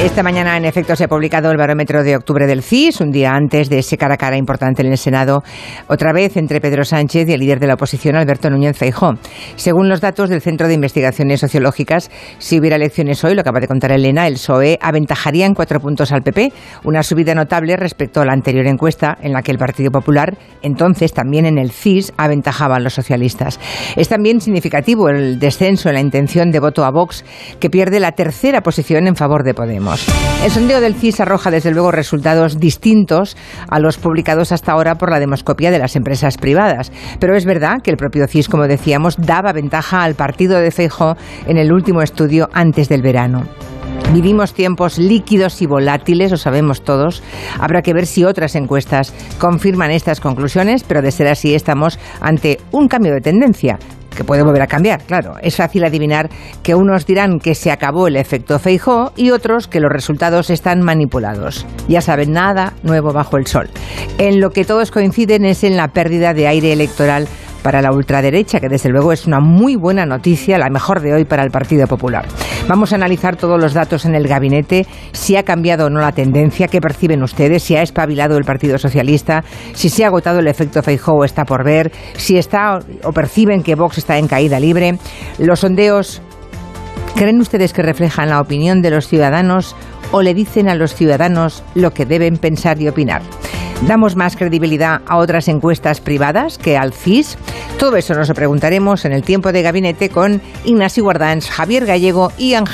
Esta mañana, en efecto, se ha publicado el barómetro de octubre del CIS, un día antes de ese cara a cara importante en el Senado, otra vez entre Pedro Sánchez y el líder de la oposición, Alberto Núñez Feijó. Según los datos del Centro de Investigaciones Sociológicas, si hubiera elecciones hoy, lo acaba de contar Elena, el PSOE aventajaría en cuatro puntos al PP, una subida notable respecto a la anterior encuesta, en la que el Partido Popular, entonces también en el CIS, aventajaba a los socialistas. Es también significativo el descenso en la intención de voto a Vox, que pierde la tercera posición en favor de Podemos. El sondeo del CIS arroja desde luego resultados distintos a los publicados hasta ahora por la demoscopia de las empresas privadas. Pero es verdad que el propio CIS, como decíamos, daba ventaja al partido de Feijóo en el último estudio antes del verano. Vivimos tiempos líquidos y volátiles, lo sabemos todos. Habrá que ver si otras encuestas confirman estas conclusiones, pero de ser así estamos ante un cambio de tendencia que puede volver a cambiar, claro. Es fácil adivinar que unos dirán que se acabó el efecto Feijó y otros que los resultados están manipulados. Ya saben, nada nuevo bajo el sol. En lo que todos coinciden es en la pérdida de aire electoral para la ultraderecha, que desde luego es una muy buena noticia, la mejor de hoy para el Partido Popular. Vamos a analizar todos los datos en el gabinete, si ha cambiado o no la tendencia, qué perciben ustedes, si ha espabilado el Partido Socialista, si se ha agotado el efecto Feijóo está por ver, si está o perciben que Vox está en caída libre. Los sondeos, ¿creen ustedes que reflejan la opinión de los ciudadanos o le dicen a los ciudadanos lo que deben pensar y opinar? ¿Damos más credibilidad a otras encuestas privadas que al CIS? Todo eso nos lo preguntaremos en el tiempo de gabinete con Ignacio Guardans, Javier Gallego y Ángel.